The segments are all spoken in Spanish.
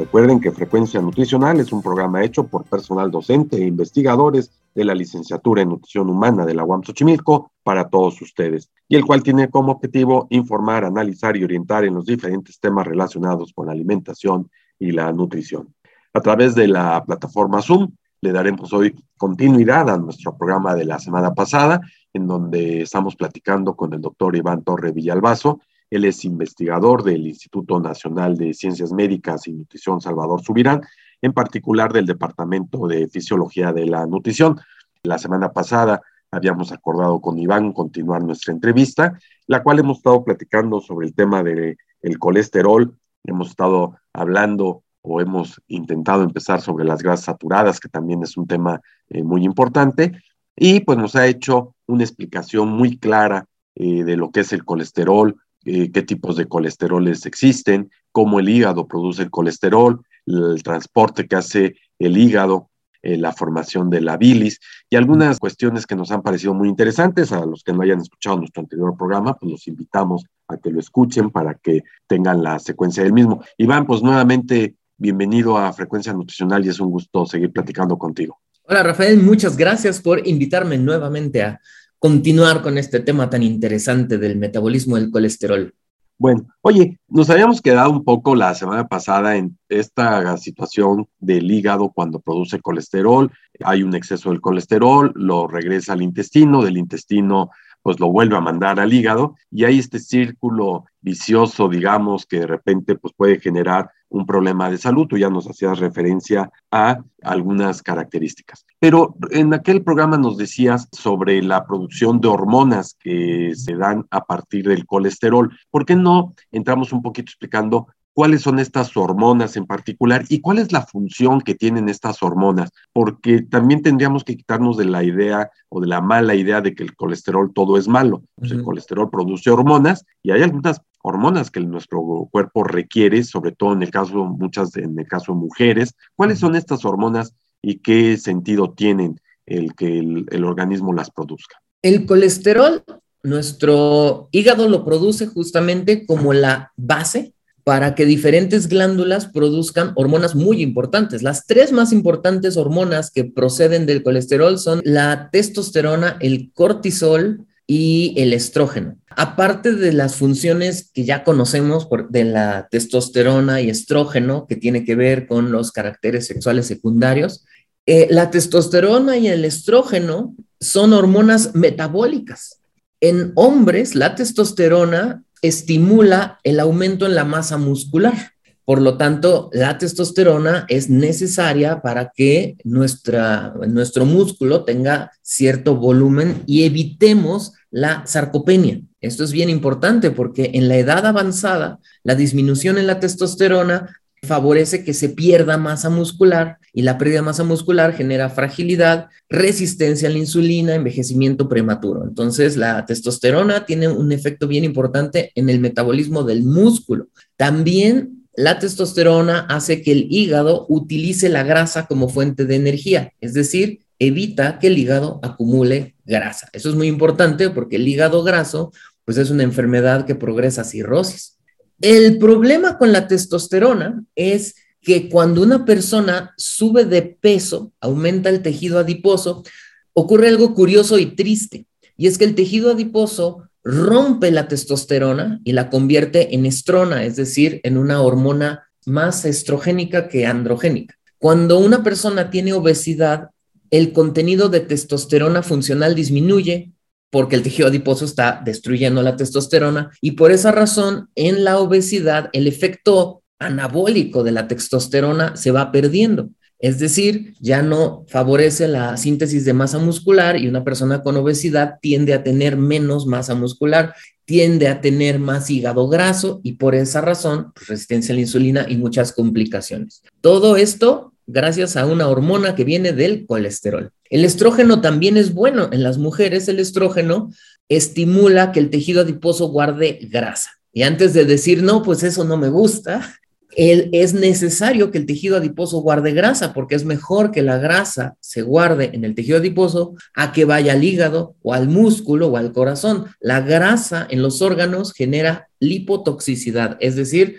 Recuerden que Frecuencia Nutricional es un programa hecho por personal docente e investigadores de la licenciatura en Nutrición Humana de la UAM Xochimilco para todos ustedes, y el cual tiene como objetivo informar, analizar y orientar en los diferentes temas relacionados con la alimentación y la nutrición. A través de la plataforma Zoom le daremos hoy continuidad a nuestro programa de la semana pasada, en donde estamos platicando con el doctor Iván Torre Villalbazo, él es investigador del Instituto Nacional de Ciencias Médicas y Nutrición Salvador Subirán, en particular del Departamento de Fisiología de la Nutrición. La semana pasada habíamos acordado con Iván continuar nuestra entrevista, la cual hemos estado platicando sobre el tema del colesterol, hemos estado hablando o hemos intentado empezar sobre las grasas saturadas, que también es un tema eh, muy importante, y pues nos ha hecho una explicación muy clara eh, de lo que es el colesterol, eh, qué tipos de colesteroles existen, cómo el hígado produce el colesterol, el transporte que hace el hígado, eh, la formación de la bilis y algunas cuestiones que nos han parecido muy interesantes. A los que no hayan escuchado nuestro anterior programa, pues los invitamos a que lo escuchen para que tengan la secuencia del mismo. Iván, pues nuevamente bienvenido a Frecuencia Nutricional y es un gusto seguir platicando contigo. Hola Rafael, muchas gracias por invitarme nuevamente a continuar con este tema tan interesante del metabolismo del colesterol. Bueno, oye, nos habíamos quedado un poco la semana pasada en esta situación del hígado cuando produce colesterol, hay un exceso del colesterol, lo regresa al intestino, del intestino pues lo vuelve a mandar al hígado y hay este círculo vicioso, digamos, que de repente pues puede generar un problema de salud. Tú ya nos hacías referencia a algunas características. Pero en aquel programa nos decías sobre la producción de hormonas que se dan a partir del colesterol. ¿Por qué no entramos un poquito explicando cuáles son estas hormonas en particular y cuál es la función que tienen estas hormonas, porque también tendríamos que quitarnos de la idea o de la mala idea de que el colesterol todo es malo. Pues el colesterol produce hormonas y hay algunas hormonas que nuestro cuerpo requiere, sobre todo en el caso muchas en el caso de mujeres. ¿Cuáles son estas hormonas y qué sentido tienen el que el organismo las produzca? El colesterol, nuestro hígado lo produce justamente como la base para que diferentes glándulas produzcan hormonas muy importantes. Las tres más importantes hormonas que proceden del colesterol son la testosterona, el cortisol y el estrógeno. Aparte de las funciones que ya conocemos de la testosterona y estrógeno, que tiene que ver con los caracteres sexuales secundarios, eh, la testosterona y el estrógeno son hormonas metabólicas. En hombres, la testosterona estimula el aumento en la masa muscular. Por lo tanto, la testosterona es necesaria para que nuestra, nuestro músculo tenga cierto volumen y evitemos la sarcopenia. Esto es bien importante porque en la edad avanzada, la disminución en la testosterona favorece que se pierda masa muscular y la pérdida de masa muscular genera fragilidad, resistencia a la insulina, envejecimiento prematuro. Entonces, la testosterona tiene un efecto bien importante en el metabolismo del músculo. También la testosterona hace que el hígado utilice la grasa como fuente de energía, es decir, evita que el hígado acumule grasa. Eso es muy importante porque el hígado graso pues es una enfermedad que progresa a cirrosis. El problema con la testosterona es que cuando una persona sube de peso, aumenta el tejido adiposo, ocurre algo curioso y triste, y es que el tejido adiposo rompe la testosterona y la convierte en estrona, es decir, en una hormona más estrogénica que androgénica. Cuando una persona tiene obesidad, el contenido de testosterona funcional disminuye porque el tejido adiposo está destruyendo la testosterona y por esa razón en la obesidad el efecto anabólico de la testosterona se va perdiendo. Es decir, ya no favorece la síntesis de masa muscular y una persona con obesidad tiende a tener menos masa muscular, tiende a tener más hígado graso y por esa razón, pues, resistencia a la insulina y muchas complicaciones. Todo esto gracias a una hormona que viene del colesterol. El estrógeno también es bueno. En las mujeres el estrógeno estimula que el tejido adiposo guarde grasa. Y antes de decir, no, pues eso no me gusta, es necesario que el tejido adiposo guarde grasa porque es mejor que la grasa se guarde en el tejido adiposo a que vaya al hígado o al músculo o al corazón. La grasa en los órganos genera lipotoxicidad, es decir,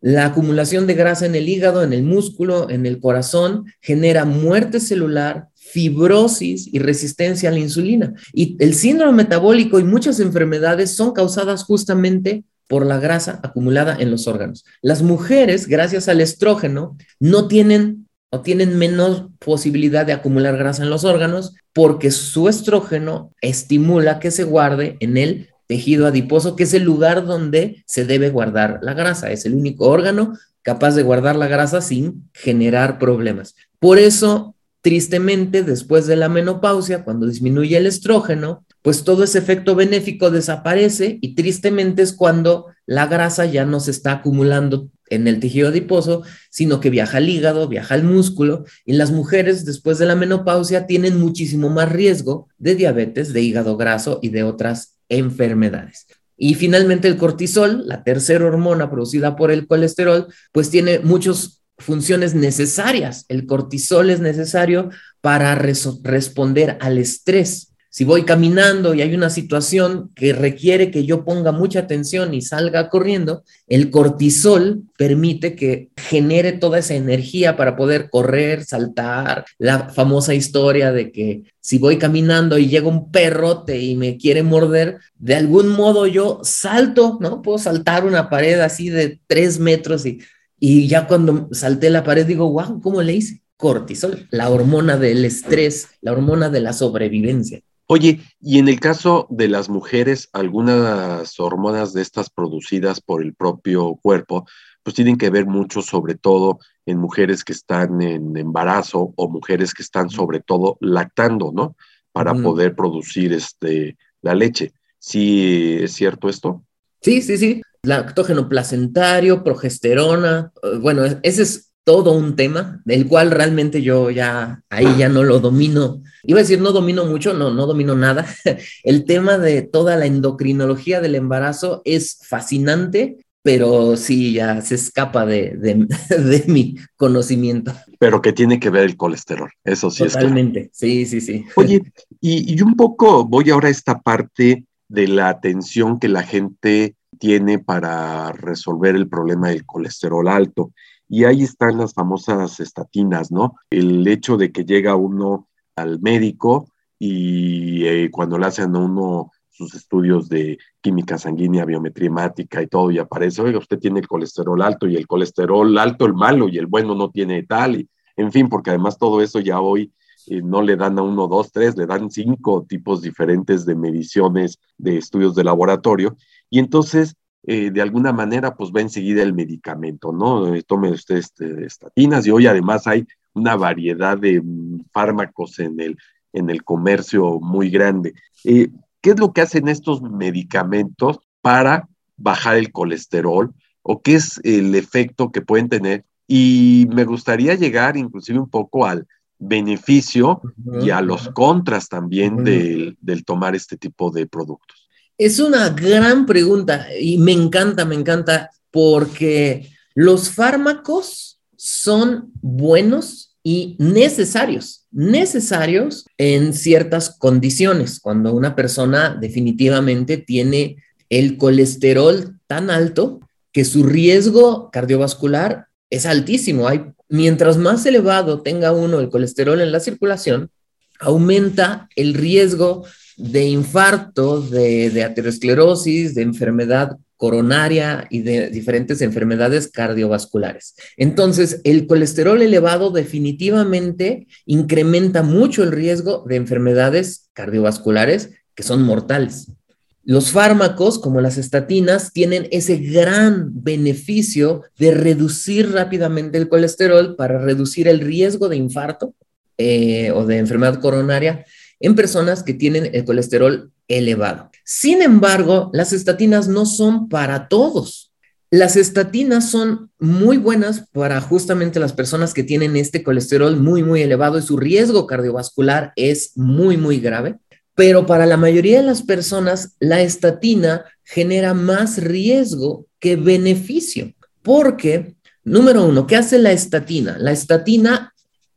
la acumulación de grasa en el hígado, en el músculo, en el corazón genera muerte celular, fibrosis y resistencia a la insulina. Y el síndrome metabólico y muchas enfermedades son causadas justamente por la grasa acumulada en los órganos. Las mujeres, gracias al estrógeno, no tienen o tienen menos posibilidad de acumular grasa en los órganos porque su estrógeno estimula que se guarde en el tejido adiposo, que es el lugar donde se debe guardar la grasa. Es el único órgano capaz de guardar la grasa sin generar problemas. Por eso, tristemente, después de la menopausia, cuando disminuye el estrógeno, pues todo ese efecto benéfico desaparece y tristemente es cuando la grasa ya no se está acumulando en el tejido adiposo, sino que viaja al hígado, viaja al músculo y las mujeres después de la menopausia tienen muchísimo más riesgo de diabetes, de hígado graso y de otras enfermedades. Y finalmente el cortisol, la tercera hormona producida por el colesterol, pues tiene muchas funciones necesarias. El cortisol es necesario para responder al estrés si voy caminando y hay una situación que requiere que yo ponga mucha atención y salga corriendo, el cortisol permite que genere toda esa energía para poder correr, saltar. La famosa historia de que si voy caminando y llega un perrote y me quiere morder, de algún modo yo salto, ¿no? Puedo saltar una pared así de tres metros y, y ya cuando salté la pared digo, wow, ¿cómo le hice? Cortisol, la hormona del estrés, la hormona de la sobrevivencia. Oye, y en el caso de las mujeres, algunas hormonas de estas producidas por el propio cuerpo, pues tienen que ver mucho sobre todo en mujeres que están en embarazo o mujeres que están sobre todo lactando, ¿no? Para poder producir este, la leche. ¿Sí es cierto esto? Sí, sí, sí. Lactógeno placentario, progesterona, eh, bueno, ese es todo un tema del cual realmente yo ya ahí ya no lo domino. Iba a decir no domino mucho, no, no domino nada. El tema de toda la endocrinología del embarazo es fascinante, pero sí ya se escapa de, de, mi conocimiento. Pero que tiene que ver el colesterol, eso sí Totalmente, sí, sí, sí. Oye, y, y un poco voy ahora a esta parte de la atención que la gente tiene para resolver el problema del colesterol alto. Y ahí están las famosas estatinas, ¿no? El hecho de que llega uno al médico y eh, cuando le hacen a uno sus estudios de química sanguínea, biometría hemática y todo, y aparece, oiga, usted tiene el colesterol alto y el colesterol alto el malo y el bueno no tiene tal, y en fin, porque además todo eso ya hoy eh, no le dan a uno, dos, tres, le dan cinco tipos diferentes de mediciones, de estudios de laboratorio, y entonces eh, de alguna manera pues va enseguida el medicamento, ¿no? Eh, tome usted este, estatinas y hoy además hay una variedad de mm, fármacos en el, en el comercio muy grande. Eh, ¿Qué es lo que hacen estos medicamentos para bajar el colesterol o qué es el efecto que pueden tener? Y me gustaría llegar inclusive un poco al beneficio y a los contras también del tomar este tipo de productos. Es una gran pregunta y me encanta, me encanta porque los fármacos son buenos y necesarios, necesarios en ciertas condiciones, cuando una persona definitivamente tiene el colesterol tan alto que su riesgo cardiovascular es altísimo. Mientras más elevado tenga uno el colesterol en la circulación, aumenta el riesgo de infarto, de, aterosclerosis, de enfermedad coronaria y de diferentes enfermedades cardiovasculares. Entonces, el colesterol elevado definitivamente incrementa mucho el riesgo de enfermedades cardiovasculares que son mortales. Los fármacos, como las estatinas, tienen ese gran beneficio de reducir rápidamente el colesterol para reducir el riesgo de infarto eh, o de enfermedad coronaria en personas que tienen el colesterol elevado. Sin embargo, las estatinas no son para todos. Las estatinas son muy buenas para justamente las personas que tienen este colesterol muy, muy elevado y su riesgo cardiovascular es muy, muy grave pero para la mayoría de las personas la estatina genera más riesgo que beneficio, porque, número uno, ¿qué hace la estatina? La estatina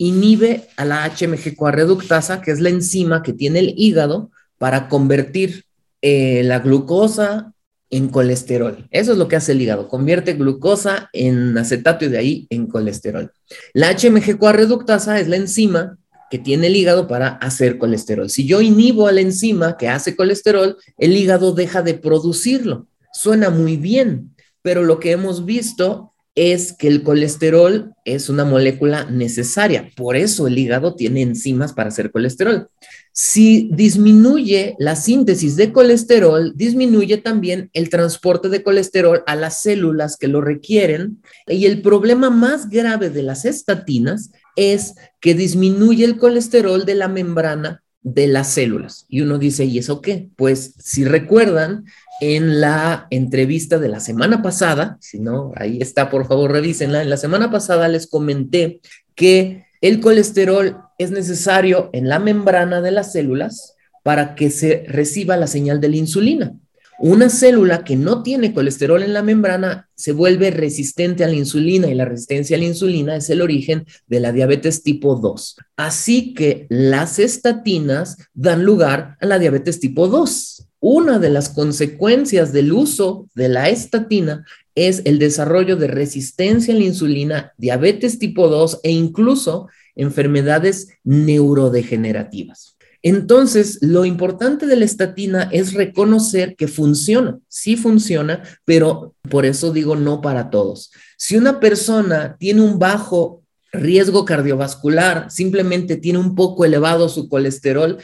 inhibe a la HMG-CoA reductasa, que es la enzima que tiene el hígado para convertir eh, la glucosa en colesterol. Eso es lo que hace el hígado, convierte glucosa en acetato y de ahí en colesterol. La HMG-CoA reductasa es la enzima que tiene el hígado para hacer colesterol. Si yo inhibo a la enzima que hace colesterol, el hígado deja de producirlo. Suena muy bien, pero lo que hemos visto es que el colesterol es una molécula necesaria. Por eso el hígado tiene enzimas para hacer colesterol. Si disminuye la síntesis de colesterol, disminuye también el transporte de colesterol a las células que lo requieren. Y el problema más grave de las estatinas es que disminuye el colesterol de la membrana de las células. Y uno dice, ¿y eso qué? Pues si recuerdan, en la entrevista de la semana pasada, si no, ahí está, por favor, revísenla. En la semana pasada les comenté que el colesterol es necesario en la membrana de las células para que se reciba la señal de la insulina. Una célula que no tiene colesterol en la membrana se vuelve resistente a la insulina y la resistencia a la insulina es el origen de la diabetes tipo 2. Así que las estatinas dan lugar a la diabetes tipo 2. Una de las consecuencias del uso de la estatina es el desarrollo de resistencia a la insulina, diabetes tipo 2 e incluso enfermedades neurodegenerativas. Entonces, lo importante de la estatina es reconocer que funciona, sí funciona, pero por eso digo no para todos. Si una persona tiene un bajo riesgo cardiovascular, simplemente tiene un poco elevado su colesterol,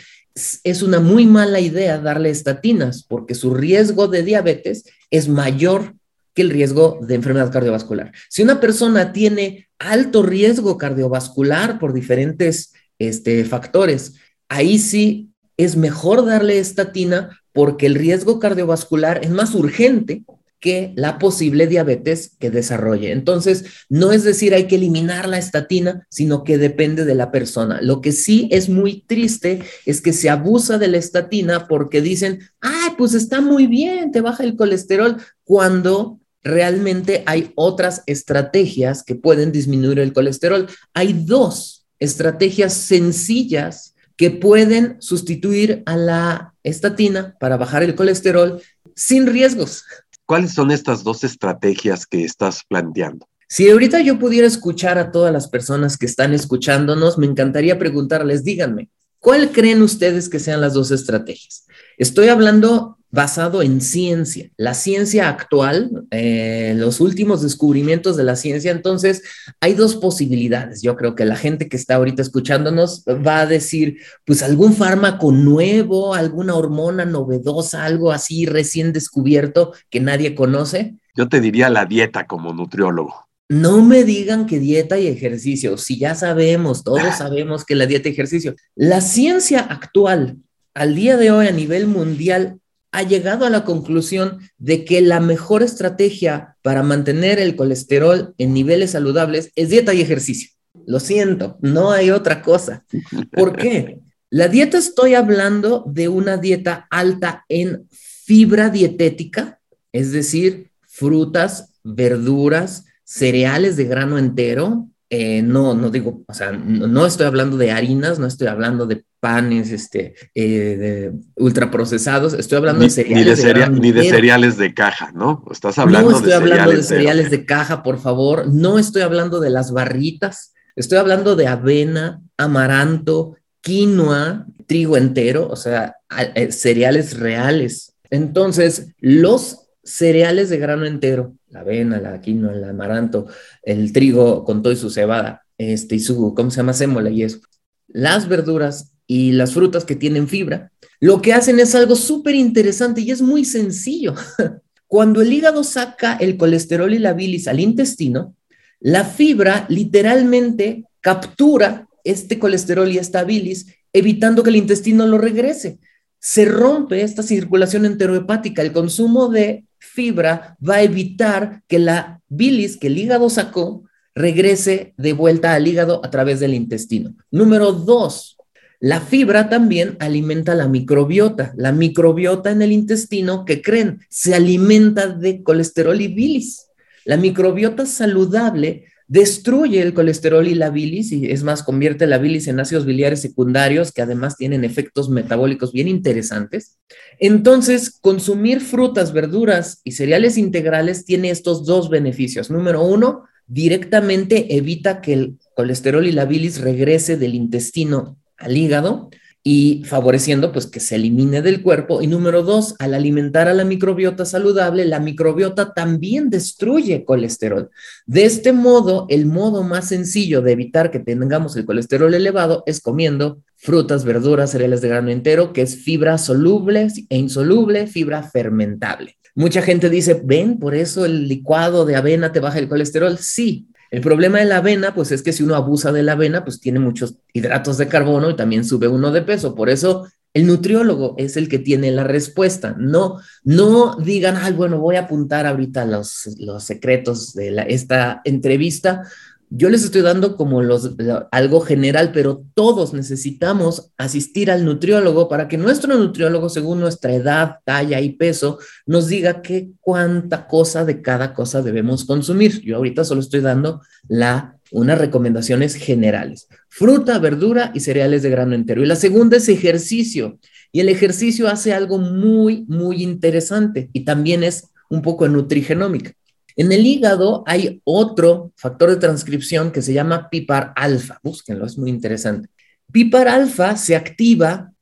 es una muy mala idea darle estatinas porque su riesgo de diabetes es mayor que el riesgo de enfermedad cardiovascular. Si una persona tiene alto riesgo cardiovascular por diferentes este, factores, ahí sí es mejor darle estatina porque el riesgo cardiovascular es más urgente que la posible diabetes que desarrolle. Entonces, no es decir hay que eliminar la estatina, sino que depende de la persona. Lo que sí es muy triste es que se abusa de la estatina porque dicen, ay, pues está muy bien, te baja el colesterol, cuando realmente hay otras estrategias que pueden disminuir el colesterol. Hay dos estrategias sencillas que pueden sustituir a la estatina para bajar el colesterol sin riesgos. ¿Cuáles son estas dos estrategias que estás planteando? Si ahorita yo pudiera escuchar a todas las personas que están escuchándonos, me encantaría preguntarles, díganme, ¿cuál creen ustedes que sean las dos estrategias? Estoy hablando basado en ciencia, la ciencia actual, eh, los últimos descubrimientos de la ciencia. Entonces, hay dos posibilidades. Yo creo que la gente que está ahorita escuchándonos va a decir, pues algún fármaco nuevo, alguna hormona novedosa, algo así recién descubierto que nadie conoce. Yo te diría la dieta como nutriólogo. No me digan que dieta y ejercicio, si ya sabemos, todos sabemos que la dieta y ejercicio. La ciencia actual, al día de hoy a nivel mundial, ha llegado a la conclusión de que la mejor estrategia para mantener el colesterol en niveles saludables es dieta y ejercicio. Lo siento, no hay otra cosa. ¿Por qué? La dieta estoy hablando de una dieta alta en fibra dietética, es decir, frutas, verduras, cereales de grano entero, eh, no, no digo, o sea, no, estoy hablando de harinas, no estoy hablando de panes este, eh, de ultraprocesados, estoy hablando de cereales. Ni de, cereales de caja, ¿no? Estás hablando no estoy hablando de cereales de caja, por favor. No estoy hablando de las barritas. Estoy hablando de avena, amaranto, quinoa, trigo entero, o sea, eh, cereales reales. Entonces, los cereales de grano entero, la avena, la quinoa, el amaranto, el trigo con todo y su cebada, este, y su, ¿cómo se llama? Sémola y eso. Las verduras y las frutas que tienen fibra, lo que hacen es algo súper interesante y es muy sencillo. Cuando el hígado saca el colesterol y la bilis al intestino, la fibra literalmente captura este colesterol y esta bilis, evitando que el intestino lo regrese. Se rompe esta circulación enterohepática. El consumo de fibra va a evitar que la bilis que el hígado sacó regrese de vuelta al hígado a través del intestino. Número dos, la fibra también alimenta la microbiota. La microbiota en el intestino, que creen? Se alimenta de colesterol y bilis. La microbiota saludable destruye el colesterol y la bilis, y es más, convierte la bilis en ácidos biliares secundarios que además tienen efectos metabólicos bien interesantes. Entonces, consumir frutas, verduras y cereales integrales tiene estos dos beneficios. Número uno, directamente evita que el colesterol y la bilis regrese del intestino al hígado y favoreciendo pues que se elimine del cuerpo. Y número dos, al alimentar a la microbiota saludable, la microbiota también destruye colesterol. De este modo, el modo más sencillo de evitar que tengamos el colesterol elevado es comiendo frutas, verduras, cereales de grano entero, que es fibra soluble e insoluble, fibra fermentable. Mucha gente dice, ven, por eso el licuado de avena te baja el colesterol. Sí, el problema de la avena, pues es que si uno abusa de la avena, pues tiene muchos hidratos de carbono y también sube uno de peso. Por eso el nutriólogo es el que tiene la respuesta. No, no digan, ay, bueno, voy a apuntar ahorita los, los secretos de la, esta entrevista, yo les estoy dando como los, algo general, pero todos necesitamos asistir al nutriólogo para que nuestro nutriólogo, según nuestra edad, talla y peso, nos diga qué cuánta cosa de cada cosa debemos consumir. Yo ahorita solo estoy dando la, unas recomendaciones generales. Fruta, verdura y cereales de grano entero. Y la segunda es ejercicio. Y el ejercicio hace algo muy, muy interesante y también es un poco nutrigenómica. En el hígado hay otro factor de transcripción que se llama PIPAR alfa. Búsquenlo, es muy interesante. PIPAR alfa se activa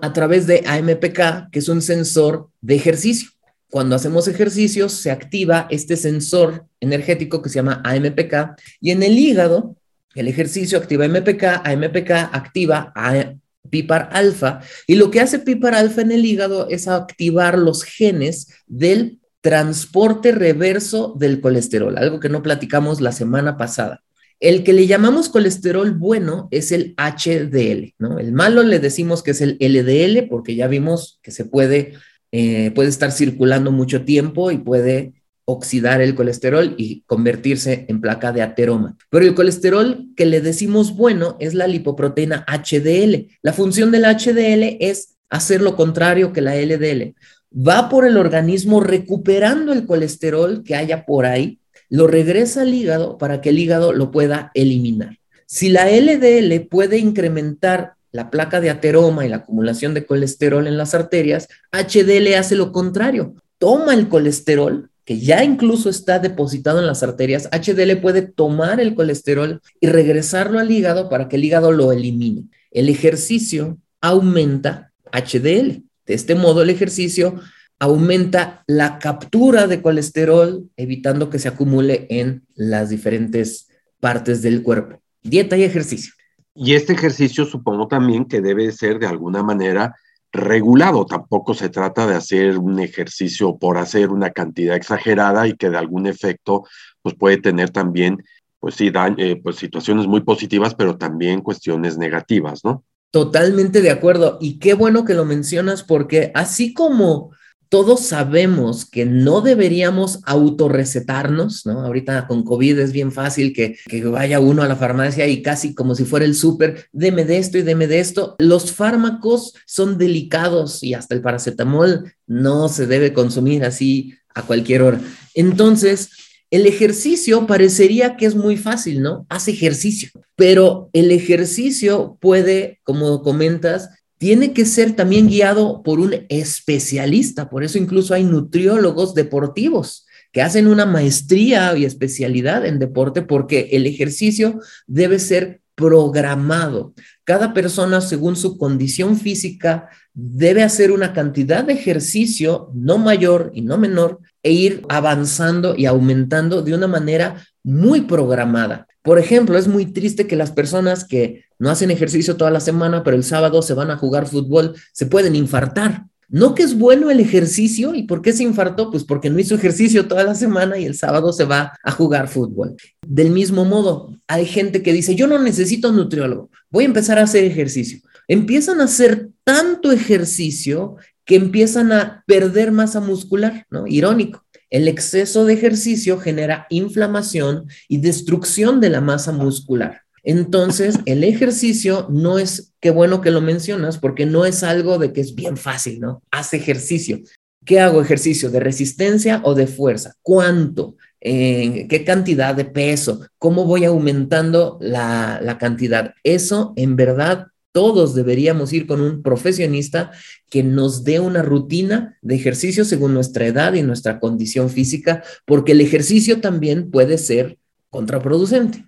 a través de AMPK, que es un sensor de ejercicio. Cuando hacemos ejercicios, se activa este sensor energético que se llama AMPK. Y en el hígado, el ejercicio activa AMPK, AMPK activa a PIPAR alfa. Y lo que hace PIPAR alfa en el hígado es activar los genes del transporte reverso del colesterol, algo que no platicamos la semana pasada. El que le llamamos colesterol bueno es el HDL, ¿no? El malo le decimos que es el LDL porque ya vimos que se puede, eh, puede estar circulando mucho tiempo y puede oxidar el colesterol y convertirse en placa de ateroma. Pero el colesterol que le decimos bueno es la lipoproteína HDL. La función del HDL es hacer lo contrario que la LDL va por el organismo recuperando el colesterol que haya por ahí, lo regresa al hígado para que el hígado lo pueda eliminar. Si la LDL puede incrementar la placa de ateroma y la acumulación de colesterol en las arterias, HDL hace lo contrario. Toma el colesterol, que ya incluso está depositado en las arterias, HDL puede tomar el colesterol y regresarlo al hígado para que el hígado lo elimine. El ejercicio aumenta HDL. De este modo, el ejercicio aumenta la captura de colesterol, evitando que se acumule en las diferentes partes del cuerpo. Dieta y ejercicio. Y este ejercicio supongo también que debe ser de alguna manera regulado. Tampoco se trata de hacer un ejercicio por hacer una cantidad exagerada y que de algún efecto pues puede tener también pues sí, eh, pues situaciones muy positivas, pero también cuestiones negativas, ¿no? Totalmente de acuerdo. Y qué bueno que lo mencionas porque así como todos sabemos que no deberíamos autorrecetarnos, ¿no? Ahorita con COVID es bien fácil que, que vaya uno a la farmacia y casi como si fuera el súper, deme de esto y deme de esto. Los fármacos son delicados y hasta el paracetamol no se debe consumir así a cualquier hora. Entonces, el ejercicio parecería que es muy fácil, ¿no? Haz ejercicio, pero el ejercicio puede, como comentas, tiene que ser también guiado por un especialista. Por eso incluso hay nutriólogos deportivos que hacen una maestría y especialidad en deporte porque el ejercicio debe ser programado. Cada persona, según su condición física, debe hacer una cantidad de ejercicio no mayor y no menor e ir avanzando y aumentando de una manera muy programada. Por ejemplo, es muy triste que las personas que no hacen ejercicio toda la semana, pero el sábado se van a jugar fútbol, se pueden infartar. No que es bueno el ejercicio, ¿y por qué se infartó? Pues porque no hizo ejercicio toda la semana y el sábado se va a jugar fútbol. Del mismo modo, hay gente que dice, yo no necesito nutriólogo, voy a empezar a hacer ejercicio. Empiezan a hacer tanto ejercicio que empiezan a perder masa muscular, ¿no? Irónico. El exceso de ejercicio genera inflamación y destrucción de la masa muscular. Entonces, el ejercicio no es, qué bueno que lo mencionas, porque no es algo de que es bien fácil, ¿no? Haz ejercicio. ¿Qué hago ejercicio? ¿De resistencia o de fuerza? ¿Cuánto? Eh, ¿Qué cantidad de peso? ¿Cómo voy aumentando la, la cantidad? Eso en verdad todos deberíamos ir con un profesionista que nos dé una rutina de ejercicio según nuestra edad y nuestra condición física, porque el ejercicio también puede ser contraproducente.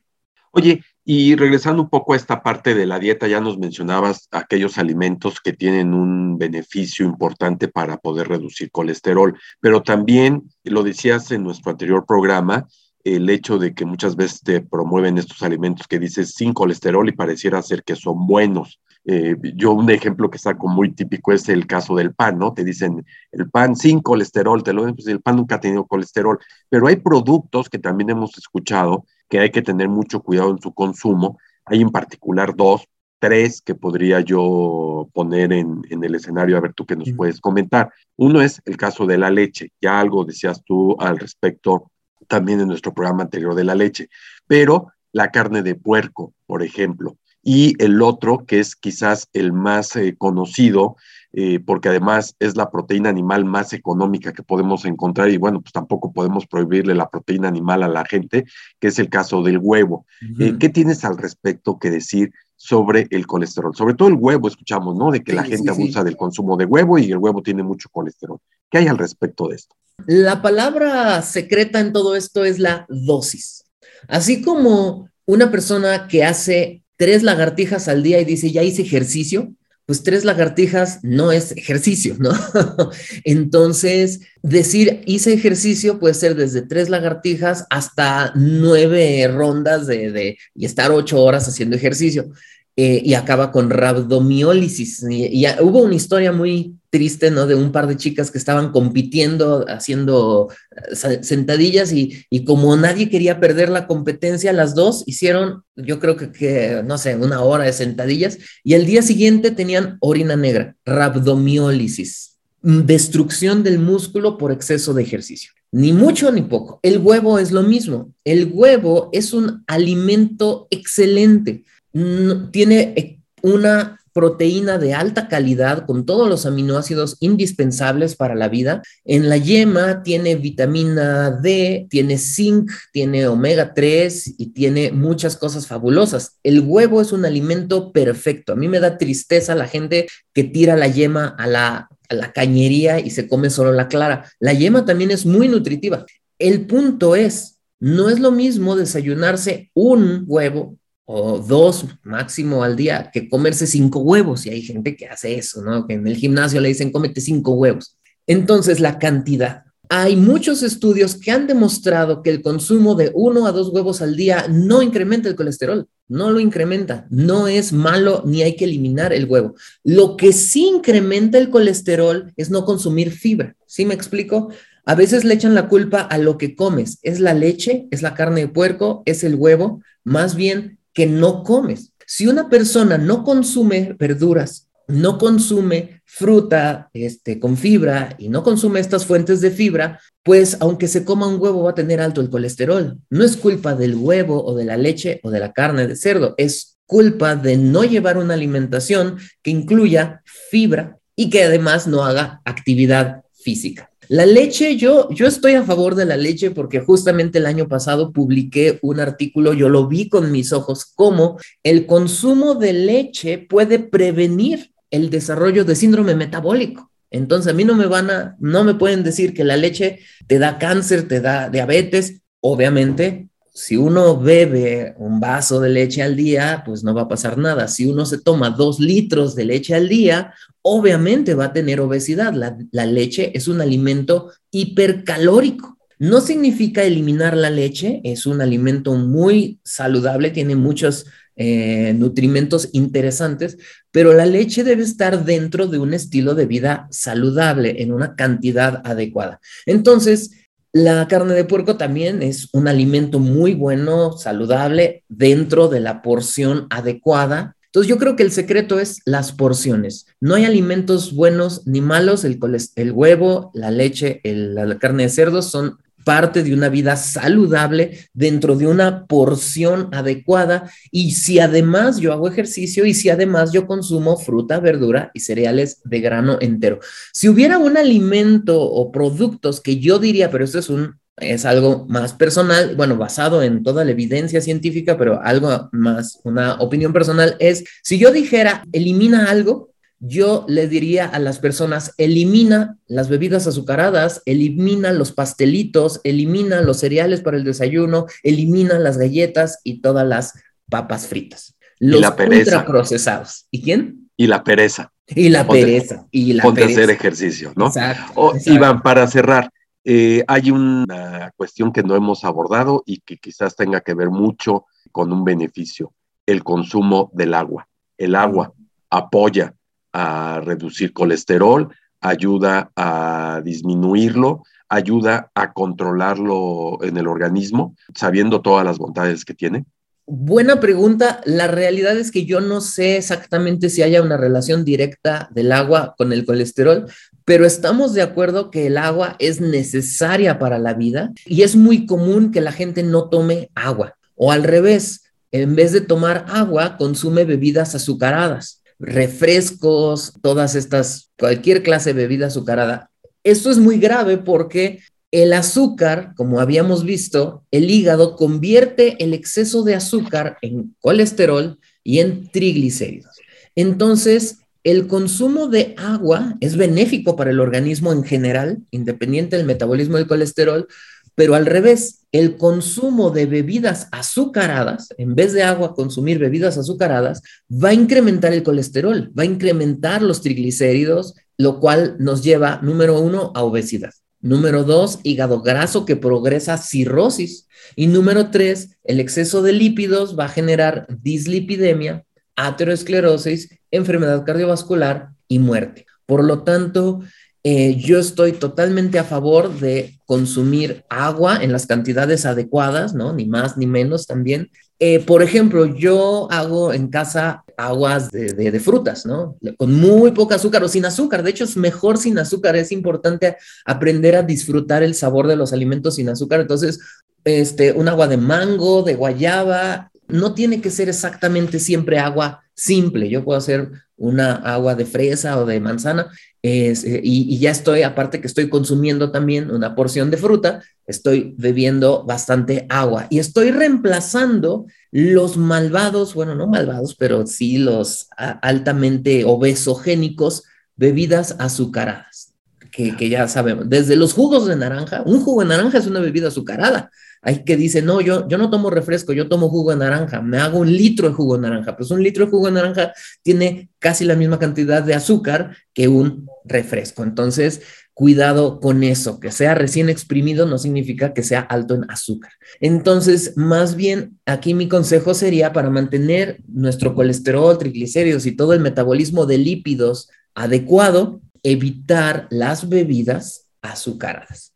Oye, y regresando un poco a esta parte de la dieta, ya nos mencionabas aquellos alimentos que tienen un beneficio importante para poder reducir colesterol, pero también, lo decías en nuestro anterior programa, el hecho de que muchas veces te promueven estos alimentos que dices sin colesterol y pareciera ser que son buenos. Eh, yo un ejemplo que saco muy típico es el caso del pan, ¿no? Te dicen el pan sin colesterol, te lo pues el pan nunca ha tenido colesterol, pero hay productos que también hemos escuchado que hay que tener mucho cuidado en su consumo. Hay en particular dos, tres que podría yo poner en, en el escenario, a ver tú qué nos puedes comentar. Uno es el caso de la leche, ya algo decías tú al respecto también en nuestro programa anterior de la leche, pero la carne de puerco, por ejemplo, y el otro, que es quizás el más eh, conocido, eh, porque además es la proteína animal más económica que podemos encontrar y bueno, pues tampoco podemos prohibirle la proteína animal a la gente, que es el caso del huevo. Eh, ¿Qué tienes al respecto que decir sobre el colesterol? Sobre todo el huevo, escuchamos, ¿no? De que la gente abusa del consumo de huevo y el huevo tiene mucho colesterol. ¿Qué hay al respecto de esto? La palabra secreta en todo esto es la dosis. Así como una persona que hace tres lagartijas al día y dice, ya hice ejercicio, pues tres lagartijas no es ejercicio, ¿no? Entonces, decir hice ejercicio puede ser desde tres lagartijas hasta nueve rondas de, y estar ocho horas haciendo ejercicio. Eh, y acaba con rabdomiólisis. Y, hubo una historia muy triste, ¿no? De un par de chicas que estaban compitiendo, haciendo eh, sentadillas y, como nadie quería perder la competencia, las dos hicieron, yo creo que, que, no sé, una hora de sentadillas y el día siguiente tenían orina negra, rabdomiólisis, destrucción del músculo por exceso de ejercicio. Ni mucho ni poco. El huevo es lo mismo. El huevo es un alimento excelente tiene eh, una proteína de alta calidad con todos los aminoácidos indispensables para la vida. En la yema tiene vitamina D, tiene zinc, tiene omega 3 y tiene muchas cosas fabulosas. El huevo es un alimento perfecto. A mí me da tristeza la gente que tira la yema a la, a la cañería y se come solo la clara. La yema también es muy nutritiva. El punto es, no es lo mismo desayunarse un huevo o dos máximo al día que comerse cinco huevos. Y hay gente que hace eso, ¿no? Que en el gimnasio le dicen cómete cinco huevos. Entonces, la cantidad. Hay muchos estudios que han demostrado que el consumo de uno a dos huevos al día no incrementa el colesterol, no lo incrementa, no es malo ni hay que eliminar el huevo. Lo que sí incrementa el colesterol es no consumir fibra. ¿Sí me explico? A veces le echan la culpa a lo que comes. Es la leche, es la carne de puerco, es el huevo. Más bien que no comes. Si una persona no consume verduras, no consume fruta este, con fibra y no consume estas fuentes de fibra, pues aunque se coma un huevo va a tener alto el colesterol. No es culpa del huevo o de la leche o de la carne de cerdo, es culpa de no llevar una alimentación que incluya fibra y que además no haga actividad física. La leche, yo, yo estoy a favor de la leche porque justamente el año pasado publiqué un artículo, yo lo vi con mis ojos, cómo el consumo de leche puede prevenir el desarrollo de síndrome metabólico. Entonces a mí no me van a, no me pueden decir que la leche te da cáncer, te da diabetes. Obviamente si uno bebe un vaso de leche al día, pues no va a pasar nada. Si uno se toma dos litros de leche al día, obviamente va a tener obesidad. La, leche es un alimento hipercalórico. No significa eliminar la leche, es un alimento muy saludable, tiene muchos eh, nutrimentos interesantes, pero la leche debe estar dentro de un estilo de vida saludable, en una cantidad adecuada. Entonces, la carne de puerco también es un alimento muy bueno, saludable, dentro de la porción adecuada. Entonces yo creo que el secreto es las porciones. No hay alimentos buenos ni malos. El, el huevo, la leche, la carne de cerdo son parte de una vida saludable dentro de una porción adecuada y si además yo hago ejercicio y si además yo consumo fruta, verdura y cereales de grano entero. Si hubiera un alimento o productos que yo diría, pero esto es un es algo más personal, bueno, basado en toda la evidencia científica, pero algo más, una opinión personal es, si yo dijera, elimina algo, yo le diría a las personas, elimina las bebidas azucaradas, elimina los pastelitos, elimina los cereales para el desayuno, elimina las galletas y todas las papas fritas. Los y la pereza. procesados. ¿Y quién? Y la pereza. Y la pereza. Y la ponte hacer ejercicio, ¿no? Exacto, Iván, para cerrar, eh, hay una cuestión que no hemos abordado y que quizás tenga que ver mucho con un beneficio, el consumo del agua. El agua apoya a reducir colesterol, ayuda a disminuirlo, ayuda a controlarlo en el organismo, sabiendo todas las bondades que tiene? Buena pregunta. La realidad es que yo no sé exactamente si haya una relación directa del agua con el colesterol, pero estamos de acuerdo que el agua es necesaria para la vida y es muy común que la gente no tome agua o al revés, en vez de tomar agua, consume bebidas azucaradas refrescos, todas estas, cualquier clase de bebida azucarada. Esto es muy grave porque el azúcar, como habíamos visto, el hígado convierte el exceso de azúcar en colesterol y en triglicéridos. Entonces, el consumo de agua es benéfico para el organismo en general, independiente del metabolismo del colesterol, pero al revés, el consumo de bebidas azucaradas, en vez de agua, consumir bebidas azucaradas, va a incrementar el colesterol, va a incrementar los triglicéridos, lo cual nos lleva, número uno, a obesidad. Número dos, hígado graso que progresa cirrosis. Y número tres, el exceso de lípidos va a generar dislipidemia, aterosclerosis, enfermedad cardiovascular y muerte. Por lo tanto, eh, yo estoy totalmente a favor de consumir agua en las cantidades adecuadas, ¿no? Ni más ni menos también. Eh, por ejemplo, yo hago en casa aguas de, frutas, ¿no? Con muy poco azúcar o sin azúcar. De hecho, es mejor sin azúcar. Es importante aprender a disfrutar el sabor de los alimentos sin azúcar. Entonces, este, un agua de mango, de guayaba, no tiene que ser exactamente siempre agua simple. Yo puedo hacer una agua de fresa o de manzana eh, y, ya estoy, aparte que estoy consumiendo también una porción de fruta, estoy bebiendo bastante agua. Y estoy reemplazando los malvados, bueno, no malvados, pero sí los altamente obesogénicos, bebidas azucaradas, que, que ya sabemos, desde los jugos de naranja, un jugo de naranja es una bebida azucarada, hay que dice, no, yo, yo no tomo refresco, yo tomo jugo de naranja, me hago un litro de jugo de naranja. Pues un litro de jugo de naranja tiene casi la misma cantidad de azúcar que un refresco. Entonces, cuidado con eso, que sea recién exprimido no significa que sea alto en azúcar. Entonces, más bien, aquí mi consejo sería para mantener nuestro colesterol, triglicéridos y todo el metabolismo de lípidos adecuado, evitar las bebidas azucaradas.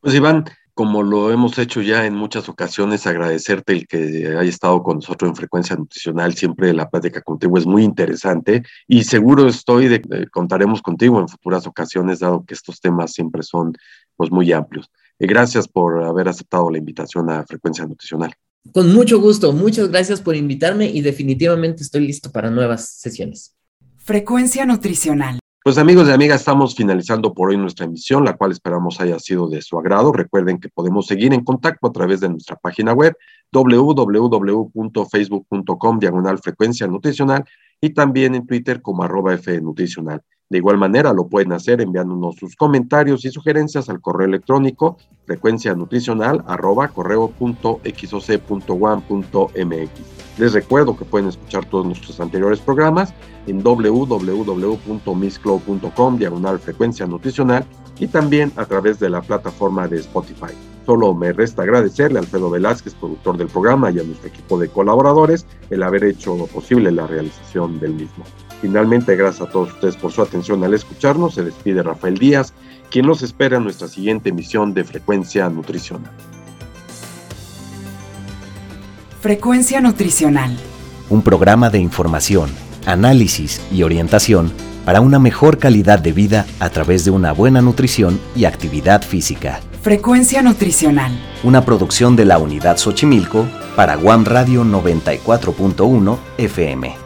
Pues Iván, como lo hemos hecho ya en muchas ocasiones, agradecerte el que haya estado con nosotros en Frecuencia Nutricional. Siempre la plática contigo es muy interesante y seguro estoy de, contaremos contigo en futuras ocasiones, dado que estos temas siempre son pues, muy amplios. Y gracias por haber aceptado la invitación a Frecuencia Nutricional. Con mucho gusto, muchas gracias por invitarme y definitivamente estoy listo para nuevas sesiones. Frecuencia Nutricional. Pues amigos y amigas, estamos finalizando por hoy nuestra emisión, la cual esperamos haya sido de su agrado. Recuerden que podemos seguir en contacto a través de nuestra página web www.facebook.com diagonal frecuencia nutricional y también en Twitter como arroba nutricional. De igual manera lo pueden hacer enviándonos sus comentarios y sugerencias al correo electrónico frecuencia nutricional arroba Les recuerdo que pueden escuchar todos nuestros anteriores programas en www.missclow.com diagonal frecuencia nutricional y también a través de la plataforma de Spotify. Solo me resta agradecerle a Alfredo Velázquez, productor del programa, y a nuestro equipo de colaboradores el haber hecho posible la realización del mismo. Finalmente, gracias a todos ustedes por su atención al escucharnos. Se despide Rafael Díaz, quien nos espera en nuestra siguiente emisión de Frecuencia Nutricional. Frecuencia Nutricional. Un programa de información, análisis y orientación para una mejor calidad de vida a través de una buena nutrición y actividad física. Frecuencia Nutricional. Una producción de la Unidad Xochimilco para Guam Radio 94.1 FM.